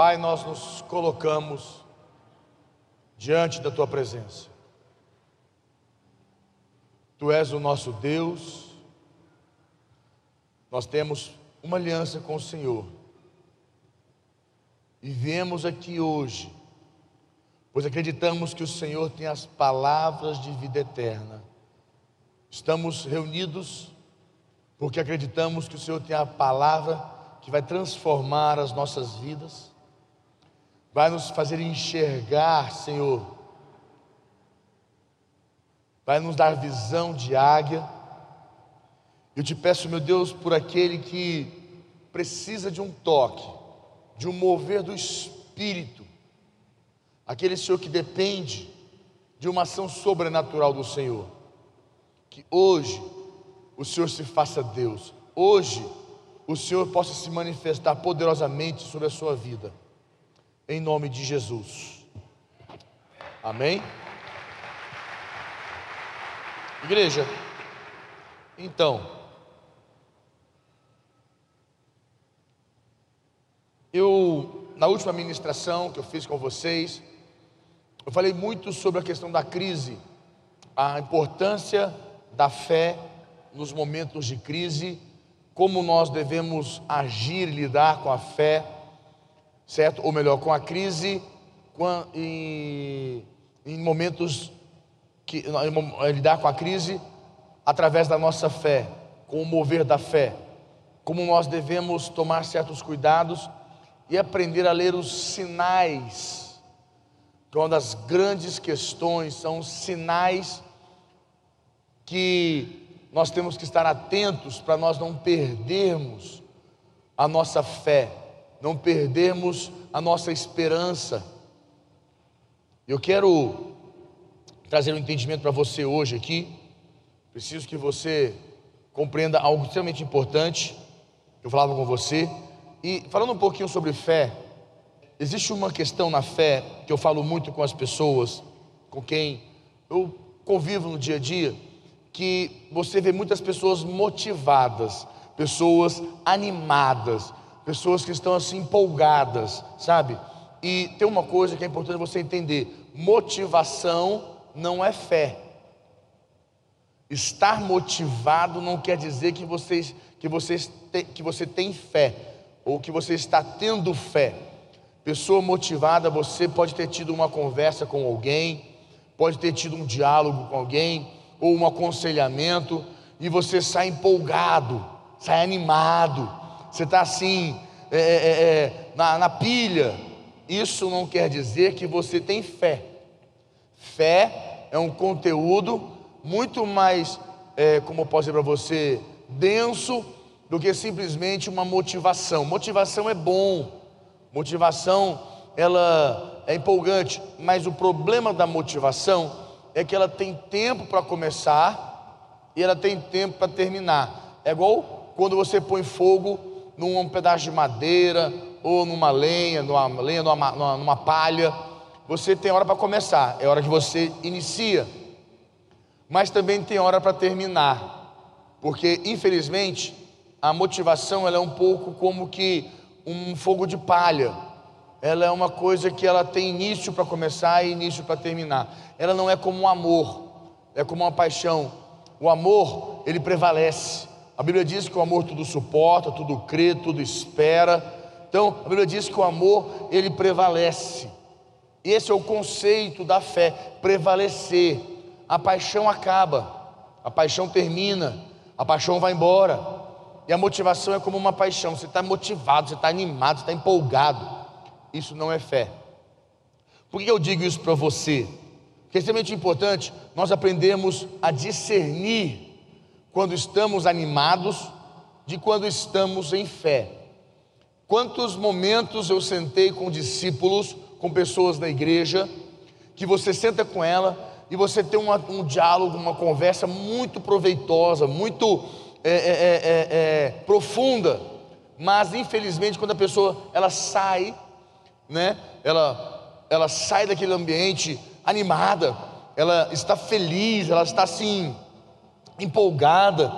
Pai, nós nos colocamos diante da tua presença. Tu és o nosso Deus, nós temos uma aliança com o Senhor e viemos aqui hoje, pois acreditamos que o Senhor tem as palavras de vida eterna. Estamos reunidos porque acreditamos que o Senhor tem a palavra que vai transformar as nossas vidas vai nos fazer enxergar, Senhor, vai nos dar visão de águia. Eu te peço, meu Deus, por aquele que precisa de um toque, de um mover do Espírito, aquele Senhor que depende de uma ação sobrenatural do Senhor, que hoje o Senhor se faça Deus, hoje o Senhor possa se manifestar poderosamente sobre a sua vida em nome de Jesus. Amém? Igreja, então, eu, na última ministração que eu fiz com vocês, eu falei muito sobre a questão da crise, a importância da fé nos momentos de crise, como nós devemos agir e lidar com a fé certo? Ou melhor, com a crise, em, momentos que lidar com a crise através da nossa fé, com o mover da fé, como nós devemos tomar certos cuidados e aprender a ler os sinais. Que uma das grandes questões são os sinais que nós temos que estar atentos para nós não perdermos a nossa fé não perdermos a nossa esperança. Eu quero trazer um entendimento para você hoje aqui. Preciso que você compreenda algo extremamente importante. Eu falava com você. E falando um pouquinho sobre fé, existe uma questão na fé que eu falo muito com as pessoas com quem eu convivo no dia a dia, que você vê muitas pessoas motivadas, pessoas animadas, pessoas que estão assim empolgadas, sabe? E tem uma coisa que é importante você entender: motivação não é fé. Estar motivado não quer dizer que você, que você, que você tem fé, ou que você está tendo fé. Pessoa motivada, você pode ter tido uma conversa com alguém, pode ter tido um diálogo com alguém, ou um aconselhamento, e você sai empolgado, sai animado, você está assim, é, é, é, é, na, na pilha. Isso não quer dizer que você tem fé. Fé é um conteúdo muito mais, é, como eu posso dizer para você, denso do que simplesmente uma motivação. Motivação é bom, motivação ela é empolgante, mas o problema da motivação é que ela tem tempo para começar e ela tem tempo para terminar. É igual quando você põe fogo num pedaço de madeira, ou numa lenha, numa lenha, numa, numa, numa palha. Você tem hora para começar, é hora que você inicia, mas também tem hora para terminar, porque infelizmente a motivação ela é um pouco como que um fogo de palha. Ela é uma coisa que ela tem início para começar e início para terminar. Ela não é como um amor, é como uma paixão. O amor, ele prevalece. A Bíblia diz que o amor tudo suporta, tudo crê, tudo espera. Então, a Bíblia diz que o amor, ele prevalece. Esse é o conceito da fé, prevalecer. A paixão acaba, a paixão termina, a paixão vai embora. E a motivação é como uma paixão, você está motivado, você está animado, você está empolgado. Isso não é fé. Por que eu digo isso para você? Porque é extremamente importante nós aprendemos a discernir quando estamos animados de quando estamos em fé. Quantos momentos eu sentei com discípulos, com pessoas da igreja, que você senta com ela e você tem uma, um diálogo, uma conversa muito proveitosa, muito é, é, é, é, é profunda, mas infelizmente quando a pessoa ela sai, né, ela, ela sai daquele ambiente animada, ela está feliz, ela está assim empolgada,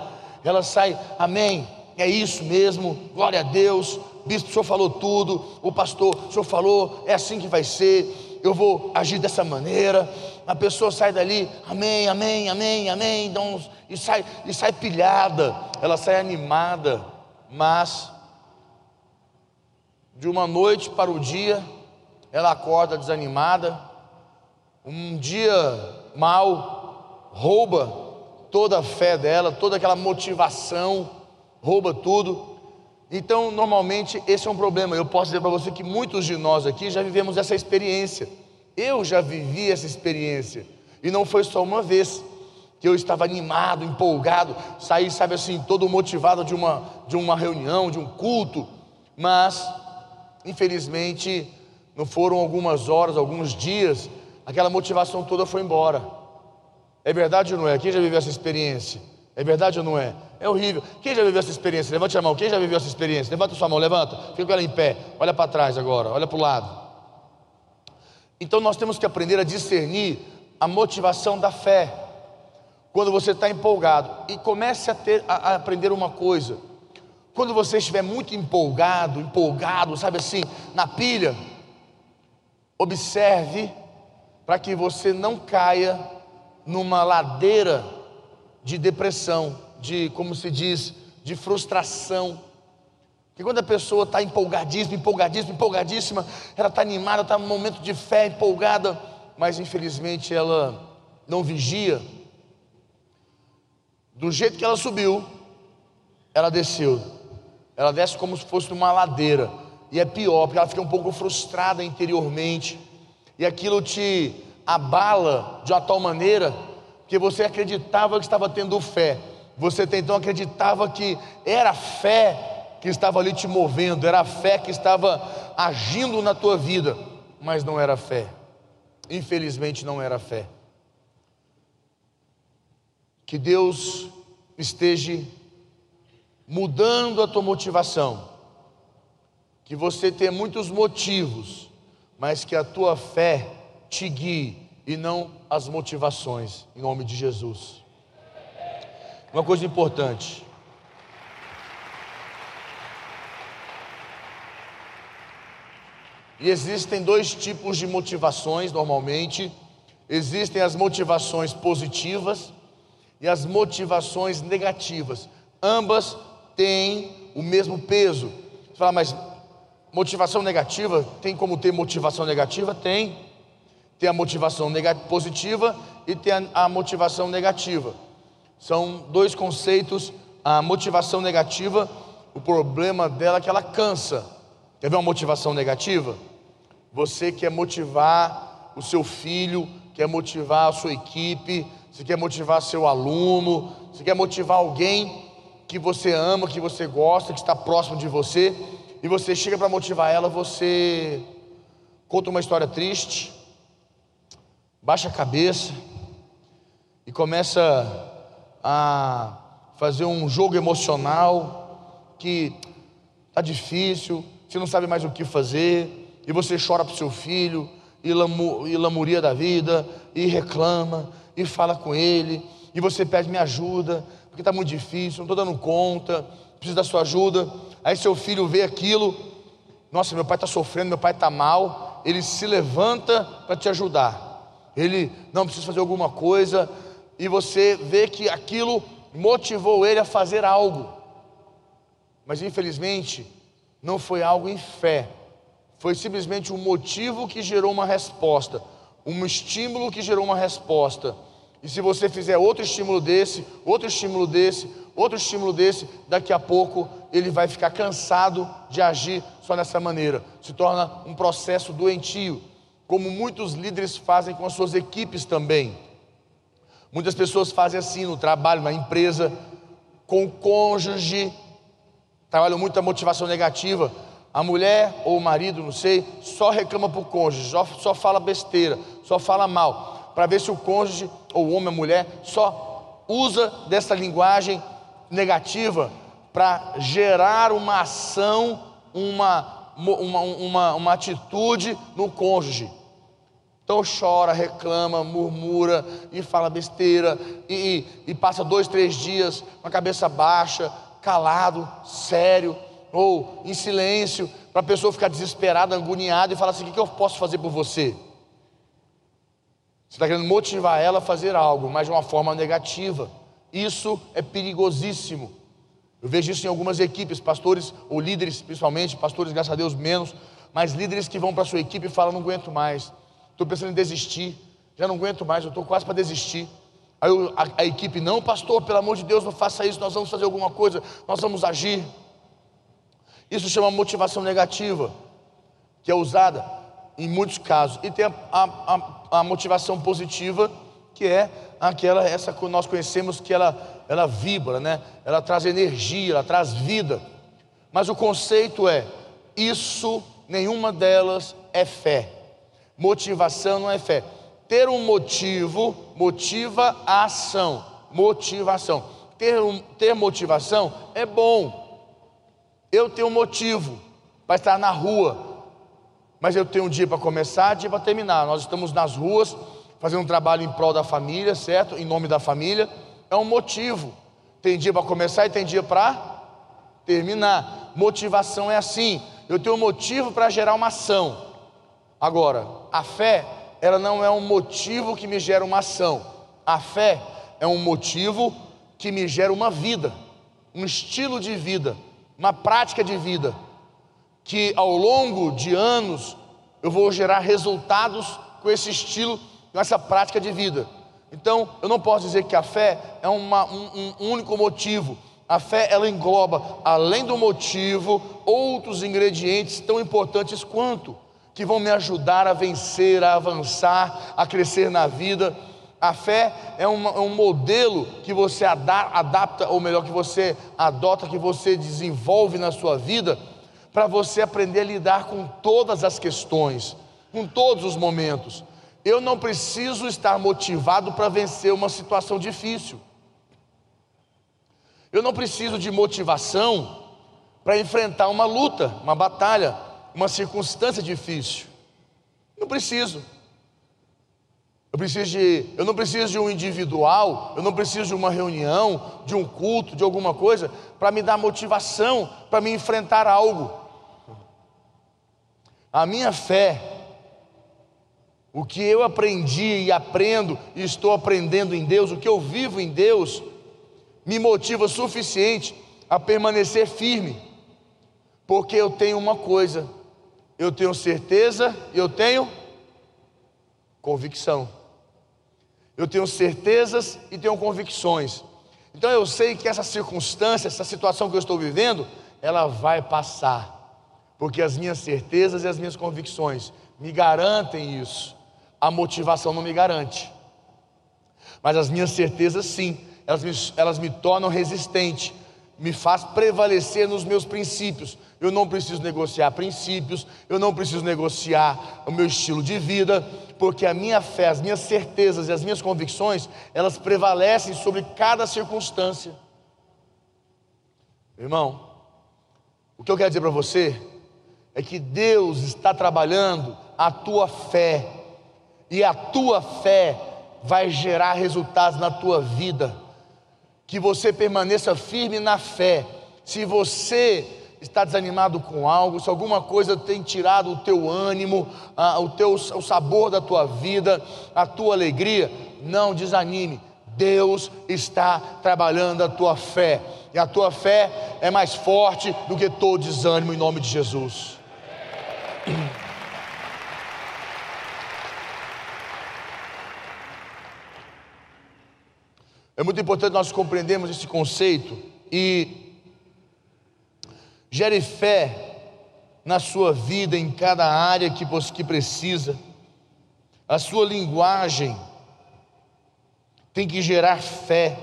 ela sai, amém, é isso mesmo, glória a Deus, bispo, o senhor falou tudo, o pastor, o senhor falou, é assim que vai ser, eu vou agir dessa maneira. A pessoa sai dali, amém, amém, amém, amém, e, sai, e sai pilhada, ela sai animada, mas de uma noite para o dia, ela acorda desanimada, um dia mal rouba toda a fé dela, toda aquela motivação, rouba tudo. Então, normalmente, esse é um problema. Eu posso dizer para você que muitos de nós aqui já vivemos essa experiência. Eu já vivi essa experiência. E não foi só uma vez que eu estava animado, empolgado, saí, sabe assim, todo motivado de uma, de uma reunião, de um culto. Mas, infelizmente, não foram algumas horas, alguns dias, aquela motivação toda foi embora. É verdade ou não é? Quem já viveu essa experiência? É verdade ou não é? É horrível. Quem já viveu essa experiência? Levante a mão. Quem já viveu essa experiência? Levanta sua mão, levanta. Fica com ela em pé. Olha para trás agora, olha para o lado. Então nós temos que aprender a discernir a motivação da fé. Quando você está empolgado. E comece a, ter, a, a aprender uma coisa. Quando você estiver muito empolgado, empolgado, sabe assim, na pilha, observe para que você não caia numa ladeira de depressão, de, como se diz, de frustração. Que quando a pessoa está empolgadíssima, empolgadíssima, empolgadíssima, ela está animada, está num momento de fé, empolgada, mas infelizmente ela não vigia. Do jeito que ela subiu, ela desceu. Ela desce como se fosse numa ladeira. E é pior, porque ela fica um pouco frustrada interiormente. E aquilo te abala de uma tal maneira que você acreditava que estava tendo fé. Você então acreditava que era a fé que estava ali te movendo, era a fé que estava agindo na tua vida, mas não era fé. Infelizmente não era fé. Que Deus esteja mudando a tua motivação. Que você tenha muitos motivos, mas que a tua fé te guie e não as motivações, em nome de Jesus. Uma coisa importante. E existem dois tipos de motivações normalmente. Existem as motivações positivas e as motivações negativas. Ambas têm o mesmo peso. Você fala, mas motivação negativa tem como ter motivação negativa? Tem. Tem a motivação positiva e tem a, a motivação negativa. São dois conceitos. A motivação negativa, o problema dela é que ela cansa. Quer ver uma motivação negativa? Você quer motivar o seu filho, quer motivar a sua equipe, você quer motivar seu aluno, você quer motivar alguém que você ama, que você gosta, que está próximo de você, e você chega para motivar ela, você conta uma história triste, baixa a cabeça e começa a fazer um jogo emocional que está difícil, você não sabe mais o que fazer, e você chora para o seu filho, e, lamu, e lamuria da vida, e reclama, e fala com ele, e você pede me ajuda, porque está muito difícil, não estou dando conta, preciso da sua ajuda. Aí seu filho vê aquilo, nossa, meu pai está sofrendo, meu pai está mal, ele se levanta para te ajudar ele não precisa fazer alguma coisa, e você vê que aquilo motivou ele a fazer algo, mas infelizmente não foi algo em fé, foi simplesmente um motivo que gerou uma resposta, um estímulo que gerou uma resposta. E se você fizer outro estímulo desse, outro estímulo desse, outro estímulo desse, daqui a pouco ele vai ficar cansado de agir só dessa maneira. Se torna um processo doentio como muitos líderes fazem com as suas equipes também. Muitas pessoas fazem assim no trabalho, na empresa, com o cônjuge, trabalham muita motivação negativa. A mulher ou o marido, não sei, só reclama para o cônjuge, só, só fala besteira, só fala mal, para ver se o cônjuge, ou o homem ou a mulher, só usa dessa linguagem negativa para gerar uma ação, uma, uma, uma, uma atitude no cônjuge. Então chora, reclama, murmura e fala besteira, e, e, e, passa dois, três dias com a cabeça baixa, calado, sério, ou em silêncio, para a pessoa ficar desesperada, agoniada e falar assim: o que eu posso fazer por você? Você está querendo motivar ela a fazer algo, mas de uma forma negativa. Isso é perigosíssimo. Eu vejo isso em algumas equipes, pastores ou líderes, principalmente, pastores, graças a Deus, menos, mas líderes que vão para a sua equipe e falam: não aguento mais, estou pensando em desistir, já não aguento mais, eu estou quase para desistir. Aí a, a, equipe, não, pastor, pelo amor de Deus, não faça isso, nós vamos fazer alguma coisa, nós vamos agir. Isso chama motivação negativa, que é usada em muitos casos. E tem a, a, a motivação positiva, que é aquela, essa que nós conhecemos, que ela, ela vibra, né? ela traz energia, ela traz vida. Mas o conceito é: isso, nenhuma delas é fé. Motivação não é fé ter um motivo motiva a ação. Motivação. Ter, um, ter motivação é bom. Eu tenho um motivo para estar na rua, mas eu tenho um dia para começar, um dia para terminar. Nós estamos nas ruas fazendo um trabalho em prol da família, certo? Em nome da família. É um motivo. Tem dia para começar e tem dia para terminar. Motivação é assim. Eu tenho um motivo para gerar uma ação. Agora, a fé ela não é um motivo que me gera uma ação. A fé é um motivo que me gera uma vida, um estilo de vida, uma prática de vida, que ao longo de anos eu vou gerar resultados com esse estilo, com essa prática de vida. Então, eu não posso dizer que a fé é uma, um, um único motivo. A fé ela engloba, além do motivo, outros ingredientes tão importantes quanto que vão me ajudar a vencer, a avançar, a crescer na vida. A fé é, é um modelo que você adapta, ou melhor, que você adota, que você desenvolve na sua vida, para você aprender a lidar com todas as questões, com todos os momentos. Eu não preciso estar motivado para vencer uma situação difícil. Eu não preciso de motivação para enfrentar uma luta, uma batalha uma circunstância difícil. Não preciso. Eu, preciso de, eu não preciso de um individual, eu não preciso de uma reunião, de um culto, de alguma coisa, para me dar motivação, para me enfrentar algo. A minha fé, o que eu aprendi e aprendo e estou aprendendo em Deus, o que eu vivo em Deus, me motiva o suficiente a permanecer firme, porque eu tenho uma coisa eu tenho certeza, eu tenho convicção. Eu tenho certezas e tenho convicções. Então eu sei que essa circunstância, essa situação que eu estou vivendo, ela vai passar. Porque as minhas certezas e as minhas convicções me garantem isso. A motivação não me garante. Mas as minhas certezas sim, elas me, elas me tornam resistente, me faz prevalecer nos meus princípios, eu não preciso negociar princípios, eu não preciso negociar o meu estilo de vida, porque a minha fé, as minhas certezas e as minhas convicções, elas prevalecem sobre cada circunstância. Irmão, o que eu quero dizer para você é que Deus está trabalhando a tua fé, e a tua fé vai gerar resultados na tua vida. Que você permaneça firme na fé. Se você está desanimado com algo, se alguma coisa tem tirado o teu ânimo, o, teu, o sabor da tua vida, a tua alegria, não desanime. Deus está trabalhando a tua fé, e a tua fé é mais forte do que todo desânimo, em nome de Jesus. É muito importante nós compreendermos esse conceito e Gere fé na sua vida, em cada área que que precisa. A sua linguagem tem que gerar fé.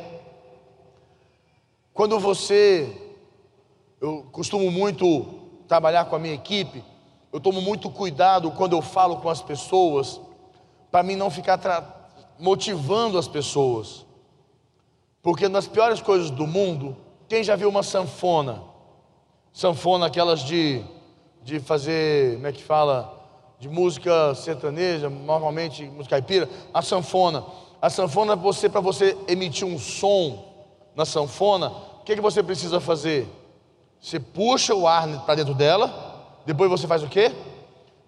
Quando você, eu costumo muito trabalhar com a minha equipe, eu tomo muito cuidado quando eu falo com as pessoas, para mim não ficar motivando as pessoas. Porque nas piores coisas do mundo, quem já viu uma sanfona? sanfona, aquelas de, de fazer, como é que fala? De música sertaneja, normalmente música caipira, a sanfona. A sanfona, você para você emitir um som na sanfona, o que, que você precisa fazer? Você puxa o ar para dentro dela, depois você faz o quê?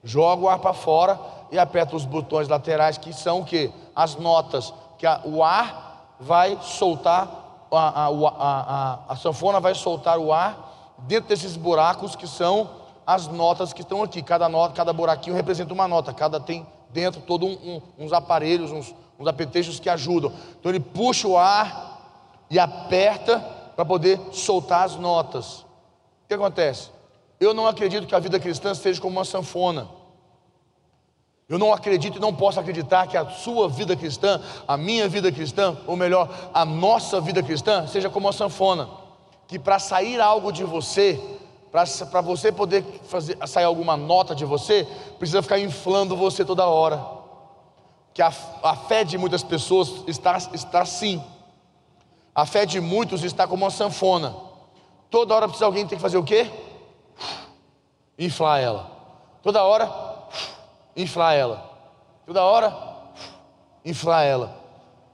Joga o ar para fora e aperta os botões laterais que são o quê? As notas, que a, o ar vai soltar, a, a, a, a sanfona vai soltar o ar dentro desses buracos que são as notas que estão aqui. Cada nota, cada buraquinho representa uma nota, cada tem dentro todo um, um, uns aparelhos, uns, uns apetrechos que ajudam. Então ele puxa o ar e aperta para poder soltar as notas. O que acontece? Eu não acredito que a vida cristã seja como uma sanfona. Eu não acredito e não posso acreditar que a sua vida cristã, a minha vida cristã, ou melhor, a nossa vida cristã, seja como uma sanfona. Que para sair algo de você, para você poder fazer, sair alguma nota de você, precisa ficar inflando você toda hora. Que a, a fé de muitas pessoas está, está assim. A fé de muitos está como uma sanfona. Toda hora precisa alguém ter que fazer o quê? Inflar ela. Toda hora, inflar ela. Toda hora, inflar ela.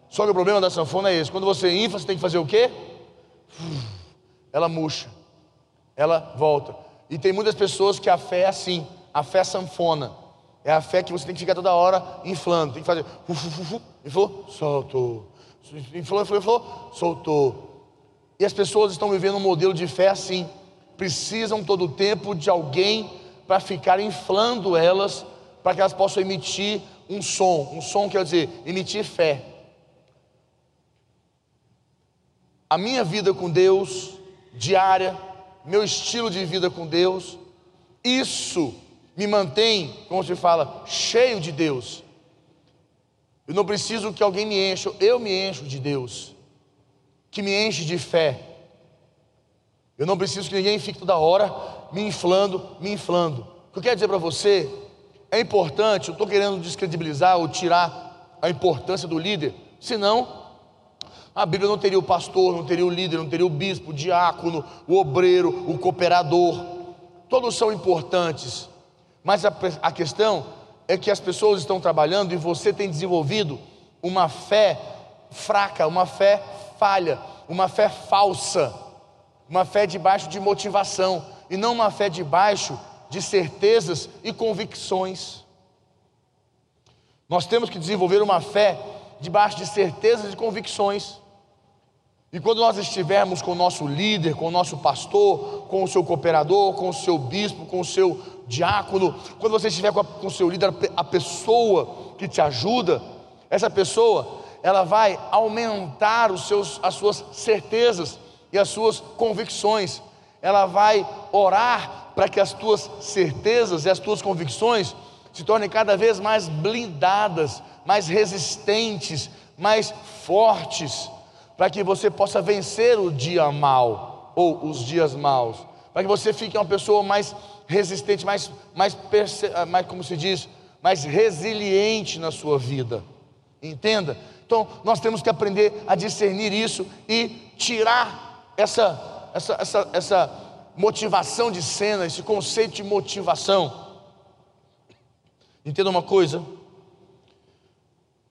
Só que o problema da sanfona é esse: quando você infla, você tem que fazer o quê? Ela murcha ela volta. E tem muitas pessoas que a fé é assim, a fé sanfona. É a fé que você tem que ficar toda hora inflando, tem que fazer, inflou, soltou, inflou, inflou, inflou, soltou. E as pessoas estão vivendo um modelo de fé assim, precisam todo o tempo de alguém para ficar inflando elas, para que elas possam emitir um som. Um som quer dizer emitir fé. A minha vida com Deus, diária, meu estilo de vida com Deus, isso me mantém, como se fala, cheio de Deus. Eu não preciso que alguém me encha, eu me encho de Deus, que me enche de fé. Eu não preciso que ninguém fique toda hora me inflando, me inflando. O que eu quero dizer para você é importante, eu estou querendo descredibilizar ou tirar a importância do líder, senão a Bíblia não teria o pastor, não teria o líder, não teria o bispo, o diácono, o obreiro, o cooperador. Todos são importantes. Mas a, a questão é que as pessoas estão trabalhando e você tem desenvolvido uma fé fraca, uma fé falha, uma fé falsa, uma fé debaixo de motivação e não uma fé debaixo de certezas e convicções. Nós temos que desenvolver uma fé debaixo de certezas e convicções. E quando nós estivermos com o nosso líder, com o nosso pastor, com o seu cooperador, com o seu bispo, com o seu diácono, quando você estiver com, com o seu líder, a pessoa que te ajuda, essa pessoa, ela vai aumentar os seus, as suas certezas e as suas convicções. Ela vai orar para que as tuas certezas e as tuas convicções se tornem cada vez mais blindadas, mais resistentes, mais fortes para que você possa vencer o dia mal ou os dias maus, para que você fique uma pessoa mais resistente, mais, mais, ah, mais como se diz, mais resiliente na sua vida. Entenda? Então, nós temos que aprender a discernir isso e tirar essa, essa, essa, essa motivação de cena, esse conceito de motivação. Entenda uma coisa: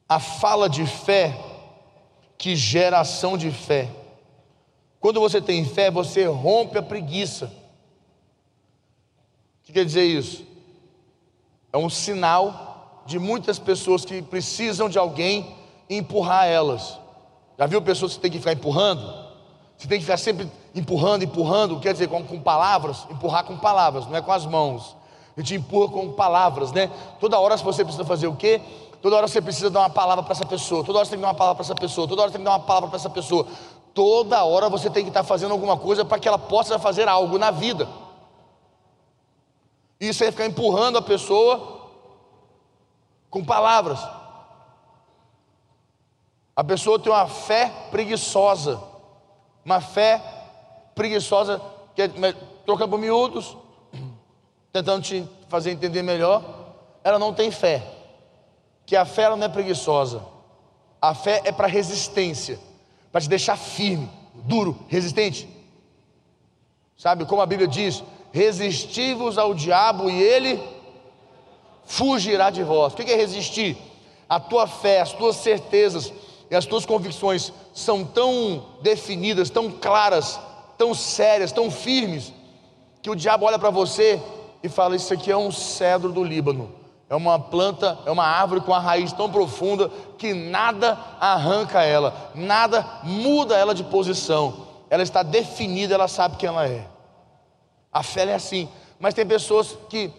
a fala de fé que gera ação de fé. Quando você tem fé, você rompe a preguiça. O que quer dizer isso? É um sinal de muitas pessoas que precisam de alguém empurrar elas. Já viu pessoas que tem que ficar empurrando? Você tem que ficar sempre empurrando, empurrando, quer dizer, com, com palavras, empurrar com palavras, não é com as mãos. A gente empurra com palavras, né? Toda hora você precisa fazer o quê? Toda hora você precisa dar uma palavra para essa pessoa. Toda hora você tem que dar uma palavra para essa pessoa. Toda hora você tem que dar uma palavra para essa pessoa. Toda hora você tem que estar fazendo alguma coisa para que ela possa fazer algo na vida. Isso é ficar empurrando a pessoa com palavras. A pessoa tem uma fé preguiçosa. Uma fé preguiçosa, que é, trocando por miúdos, tentando te fazer entender melhor. Ela não tem fé que a fé não é preguiçosa. A fé é para resistência, para te deixar firme, duro, resistente. Sabe como a Bíblia diz: resistivos ao diabo e ele fugirá de vós. O que é resistir? A tua fé, as tuas certezas e as tuas convicções são tão definidas, tão claras, tão sérias, tão firmes, que o diabo olha para você e fala: Isso aqui é um cedro do Líbano. É uma planta, é uma árvore com a raiz tão profunda que nada arranca ela, nada muda ela de posição. Ela está definida, ela sabe quem ela é. A fé é assim. Mas tem pessoas que,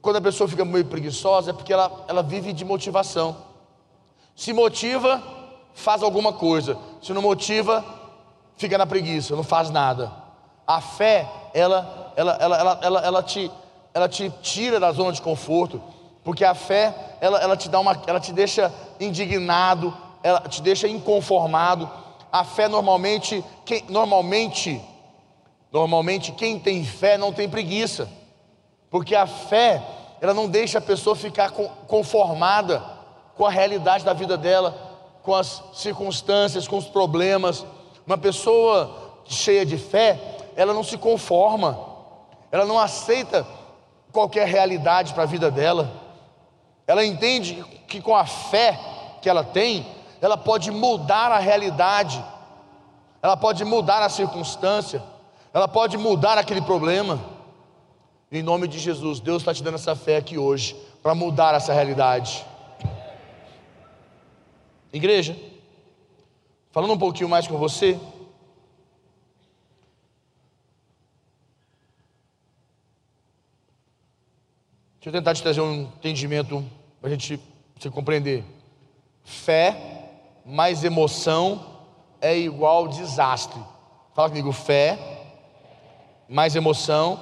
quando a pessoa fica meio preguiçosa, é porque ela, ela vive de motivação. Se motiva, faz alguma coisa. Se não motiva, fica na preguiça, não faz nada. A fé, ela, ela, ela, ela, ela, ela, te, ela te tira da zona de conforto, porque a fé, ela, ela te dá uma, ela te deixa indignado, ela te deixa inconformado. A fé normalmente, quem, normalmente, normalmente quem tem fé não tem preguiça, porque a fé, ela não deixa a pessoa ficar conformada com a realidade da vida dela com as circunstâncias, com os problemas. Uma pessoa cheia de fé, ela não se conforma, ela não aceita qualquer realidade para a vida dela. Ela entende que com a fé que ela tem, ela pode mudar a realidade, ela pode mudar a circunstância, ela pode mudar aquele problema. Em nome de Jesus, Deus está te dando essa fé aqui hoje para mudar essa realidade. Igreja, falando um pouquinho mais com você. Deixa eu tentar te trazer um entendimento para a gente se compreender. Fé mais emoção é igual desastre. Fala comigo, fé mais emoção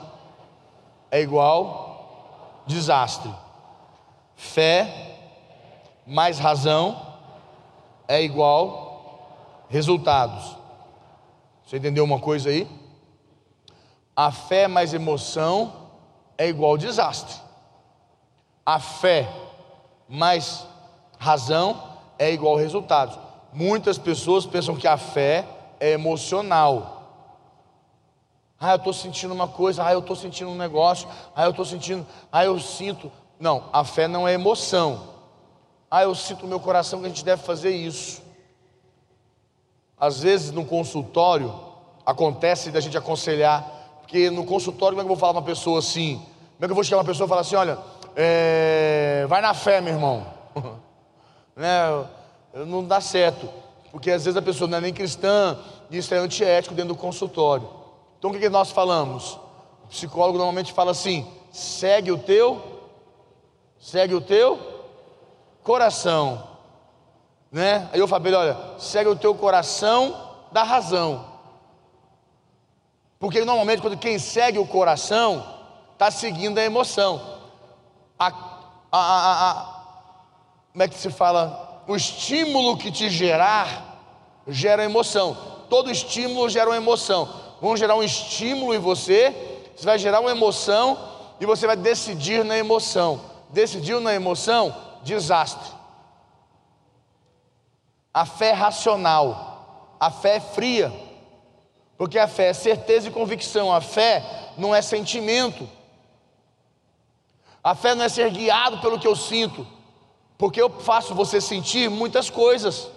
é igual desastre. Fé mais razão é igual resultados. Você entendeu uma coisa aí? A fé mais emoção é igual desastre. A fé mais razão é igual resultados. Muitas pessoas pensam que a fé é emocional. Ah, eu estou sentindo uma coisa, ah, eu estou sentindo um negócio, ah, eu estou sentindo, ah, eu sinto. Não, a fé não é emoção. Ah, eu sinto no meu coração que a gente deve fazer isso. Às vezes no consultório acontece da gente aconselhar, porque no consultório como é que eu vou falar uma pessoa assim? Como é que eu vou chegar uma pessoa e falar assim, olha, é, vai na fé, meu irmão. né? Não dá certo, porque às vezes a pessoa não é nem cristã, e isso é antiético dentro do consultório. Então o que, que nós falamos? O psicólogo normalmente fala assim: segue o teu, segue o teu coração. Né? Aí eu falei, olha, segue o teu coração da razão. Porque normalmente quando quem segue o coração está seguindo a emoção. A, a, a, a, como é que se fala? O estímulo que te gerar gera emoção. Todo estímulo gera uma emoção. Vão gerar um estímulo em você, você vai gerar uma emoção e você vai decidir na emoção. Decidiu na emoção, desastre. A fé é racional, a fé é fria, porque a fé é certeza e convicção, a fé não é sentimento, a fé não é ser guiado pelo que eu sinto, porque eu faço você sentir muitas coisas,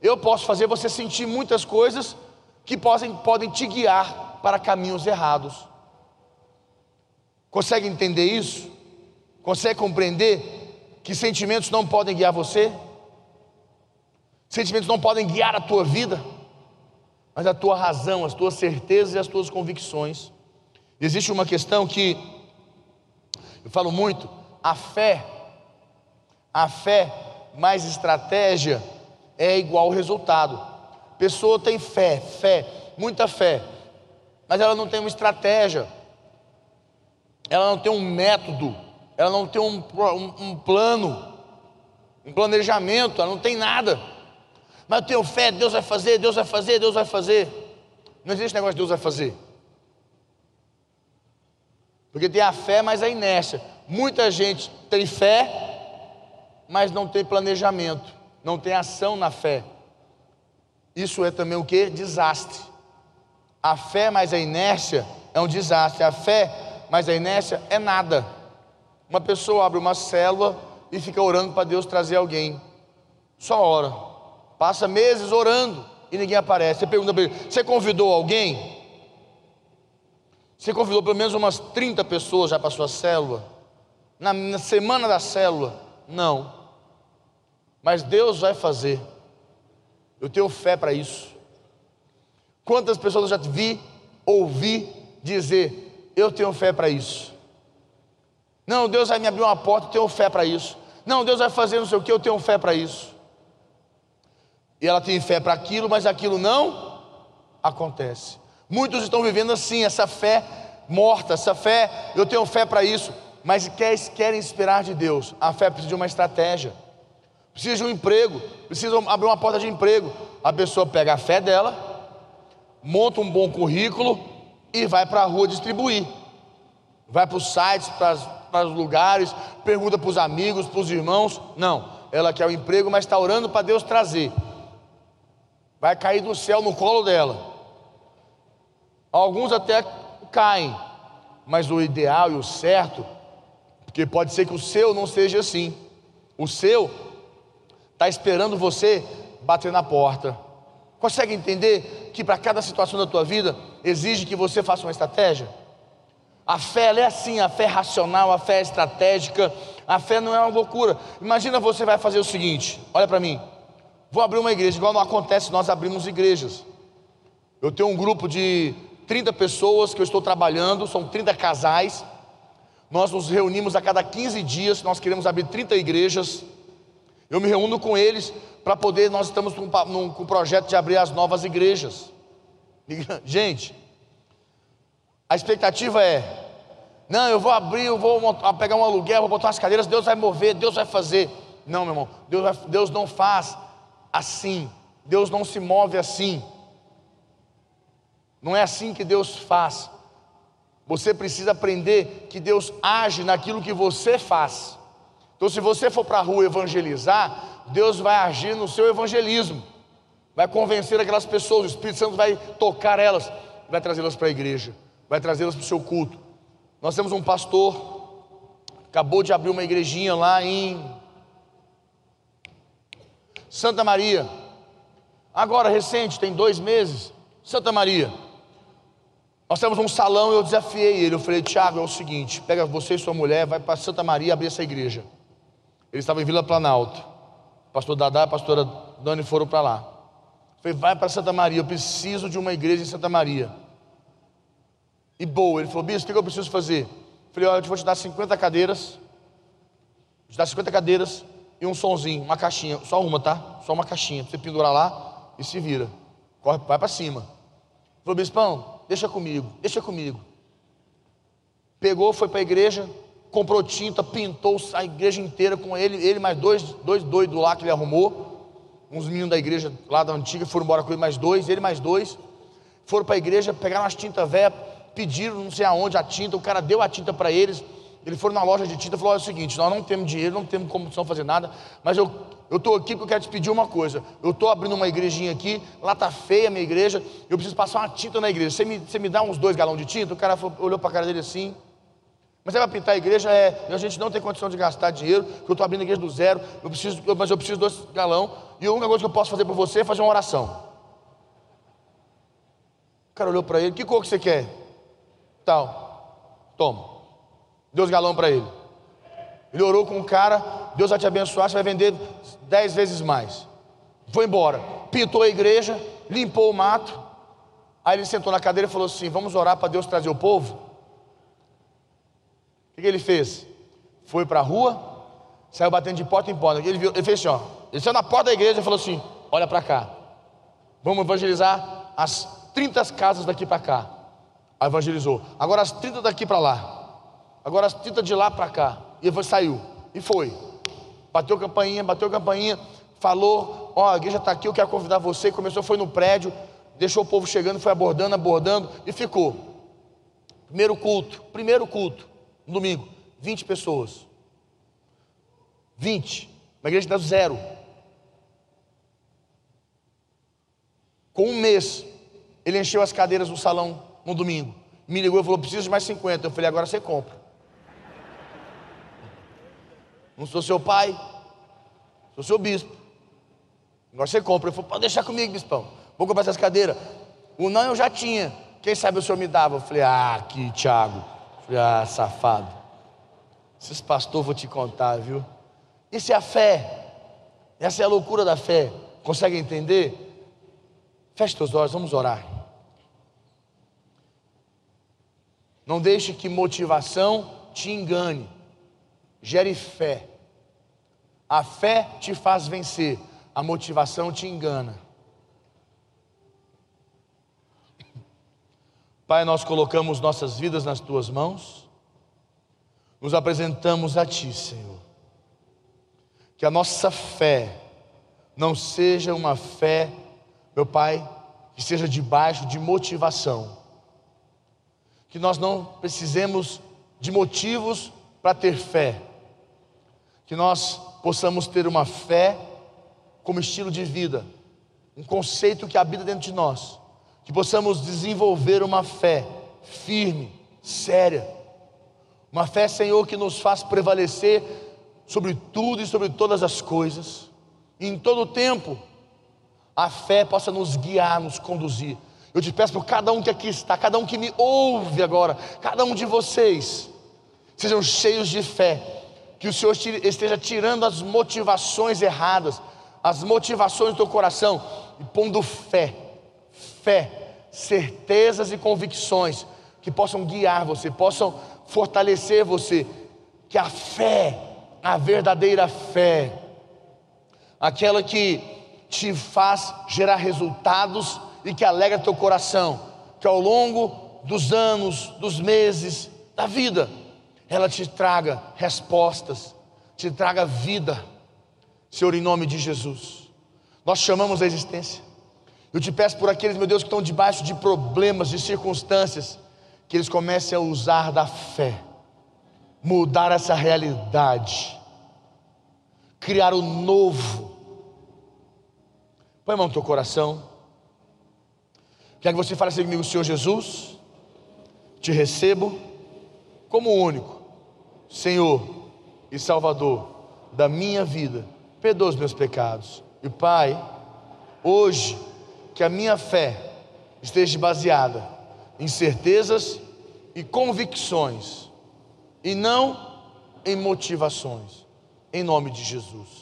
eu posso fazer você sentir muitas coisas que podem, podem te guiar para caminhos errados. Consegue entender isso? Consegue compreender que sentimentos não podem guiar você, sentimentos não podem guiar a tua vida, mas a tua razão, as tuas certezas e as tuas convicções. Existe uma questão que eu falo muito: a fé, a fé mais estratégia é igual resultado. Pessoa tem fé, fé, muita fé, mas ela não tem uma estratégia, ela não tem um método, ela não tem um, um, um plano, um planejamento, ela não tem nada. Mas eu tenho fé, Deus vai fazer, Deus vai fazer, Deus vai fazer. Não existe negócio de Deus vai fazer. Porque tem a fé, mas a inércia. Muita gente tem fé, mas não tem planejamento, não tem ação na fé. Isso é também o que? Desastre. A fé mais a inércia é um desastre. A fé mais a inércia é nada. Uma pessoa abre uma célula e fica orando para Deus trazer alguém. Só ora. Passa meses orando e ninguém aparece. Você pergunta para ele: Você convidou alguém? Você convidou pelo menos umas 30 pessoas já para a sua célula? Na, na semana da célula? Não. Mas Deus vai fazer. Eu tenho fé para isso. Quantas pessoas eu já vi, ouvi dizer: Eu tenho fé para isso. Não, Deus vai me abrir uma porta, eu tenho fé para isso. Não, Deus vai fazer não sei o que, eu tenho fé para isso. E ela tem fé para aquilo, mas aquilo não acontece. Muitos estão vivendo assim, essa fé morta, essa fé, eu tenho fé para isso, mas querem esperar de Deus. A fé precisa de uma estratégia, precisa de um emprego, precisa abrir uma porta de emprego. A pessoa pega a fé dela, monta um bom currículo e vai para a rua distribuir. Vai para os sites, para os lugares, pergunta para os amigos, para os irmãos. Não, ela quer o um emprego, mas está orando para Deus trazer. Vai cair do céu no colo dela. Alguns até caem, mas o ideal e o certo, porque pode ser que o seu não seja assim. O seu está esperando você bater na porta. Consegue entender que para cada situação da tua vida exige que você faça uma estratégia? A fé é assim, a fé é racional, a fé é estratégica, a fé não é uma loucura. Imagina você vai fazer o seguinte: olha para mim, vou abrir uma igreja, igual não acontece, nós abrimos igrejas. Eu tenho um grupo de 30 pessoas que eu estou trabalhando, são 30 casais. Nós nos reunimos a cada 15 dias, nós queremos abrir 30 igrejas. Eu me reúno com eles para poder, nós estamos com, com um projeto de abrir as novas igrejas. Gente, a expectativa é: não, eu vou abrir, eu vou pegar um aluguel, vou botar umas cadeiras, Deus vai mover, Deus vai fazer. Não, meu irmão, Deus, vai, Deus não faz assim, Deus não se move assim. Não é assim que Deus faz. Você precisa aprender que Deus age naquilo que você faz. Então, se você for para a rua evangelizar, Deus vai agir no seu evangelismo, vai convencer aquelas pessoas, o Espírito Santo vai tocar elas, vai trazê-las para a igreja vai trazê-las para o seu culto. Nós temos um pastor, acabou de abrir uma igrejinha lá em Santa Maria, agora recente, tem dois meses, Santa Maria. Nós temos um salão, eu desafiei ele, eu falei, Tiago, é o seguinte, pega você e sua mulher, vai para Santa Maria abrir essa igreja. Ele estava em Vila Planalto. Pastor Dadá e a pastora Dani foram para lá. Eu falei, vai para Santa Maria, eu preciso de uma igreja em Santa Maria e boa. Ele falou, bispo, o que eu preciso fazer? Eu falei, olha, eu vou te dar 50 cadeiras, vou te dar 50 cadeiras e um sonzinho, uma caixinha, só uma, tá? Só uma caixinha, você pendurar lá e se vira. Corre, vai para cima. Falou, bispão, deixa comigo, deixa comigo. Pegou, foi para a igreja, comprou tinta, pintou a igreja inteira com ele, ele mais dois, dois doidos lá que ele arrumou. Uns meninos da igreja lá da antiga foram embora com ele mais dois, ele mais dois. Foram para a igreja, pegaram as tintas velhas, pediram não sei aonde a tinta, o cara deu a tinta para eles. Eles foram na loja de tinta e falou: é o seguinte, nós não temos dinheiro, não temos como fazer nada, mas eu eu estou aqui porque eu quero te pedir uma coisa. Eu estou abrindo uma igrejinha aqui, lá está feia a minha igreja, eu preciso passar uma tinta na igreja. Você me, você me dá uns dois galões de tinta? O cara falou, olhou para a cara dele assim. Mas você vai pintar a igreja? É, a gente não tem condição de gastar dinheiro, porque eu estou abrindo a igreja do zero, eu preciso, mas eu preciso dois galão, e a única coisa que eu posso fazer por você é fazer uma oração. O cara olhou para ele, que cor que você quer? Tal. Toma. Deu os galão para ele. Ele orou com o cara, Deus vai te abençoar, você vai vender dez vezes mais. Foi embora. Pintou a igreja, limpou o mato. Aí ele sentou na cadeira e falou assim: Vamos orar para Deus trazer o povo? O que, que ele fez? Foi para a rua, saiu batendo de porta em porta. Ele, viu, ele fez assim: ó, Ele saiu na porta da igreja e falou assim: Olha para cá, vamos evangelizar as 30 casas daqui para cá evangelizou. Agora as 30 daqui para lá. Agora 30 de lá para cá. E ele saiu. E foi. Bateu campainha, bateu campainha, falou: Ó, oh, a igreja está aqui, eu quero convidar você. Começou, foi no prédio, deixou o povo chegando, foi abordando, abordando e ficou. Primeiro culto, primeiro culto, no domingo, 20 pessoas. 20. Uma igreja dá zero. Com um mês, ele encheu as cadeiras do salão no domingo. Me ligou e falou: preciso de mais 50. Eu falei: agora você compra. Não sou seu pai, sou seu bispo. Agora você compra. Ele falou, pode deixar comigo, bispão. Vou comprar essas cadeiras. O não eu já tinha. Quem sabe o senhor me dava? Eu falei, ah, aqui, Tiago. Falei, ah, safado. Esses pastores vou te contar, viu? Isso é a fé. Essa é a loucura da fé. Consegue entender? Feche seus olhos, vamos orar. Não deixe que motivação te engane. Gere fé. A fé te faz vencer, a motivação te engana. Pai, nós colocamos nossas vidas nas tuas mãos, nos apresentamos a Ti, Senhor. Que a nossa fé não seja uma fé, meu Pai, que seja debaixo de motivação. Que nós não precisemos de motivos para ter fé. Que nós possamos ter uma fé como estilo de vida, um conceito que habita dentro de nós, que possamos desenvolver uma fé firme, séria, uma fé, Senhor, que nos faz prevalecer sobre tudo e sobre todas as coisas, e em todo o tempo, a fé possa nos guiar, nos conduzir. Eu te peço por cada um que aqui está, cada um que me ouve agora, cada um de vocês, sejam cheios de fé, que o Senhor esteja tirando as motivações erradas, as motivações do coração e pondo fé, fé, certezas e convicções que possam guiar você, possam fortalecer você, que a fé, a verdadeira fé, aquela que te faz gerar resultados e que alegra teu coração, que ao longo dos anos, dos meses, da vida, ela te traga respostas, te traga vida, Senhor, em nome de Jesus. Nós chamamos a existência. Eu te peço por aqueles, meu Deus, que estão debaixo de problemas, de circunstâncias, que eles comecem a usar da fé, mudar essa realidade, criar o novo. Põe a mão no teu coração. Quer que você fale assim comigo, Senhor Jesus, te recebo como único Senhor e Salvador da minha vida, perdoa os meus pecados. E Pai, hoje que a minha fé esteja baseada em certezas e convicções, e não em motivações, em nome de Jesus.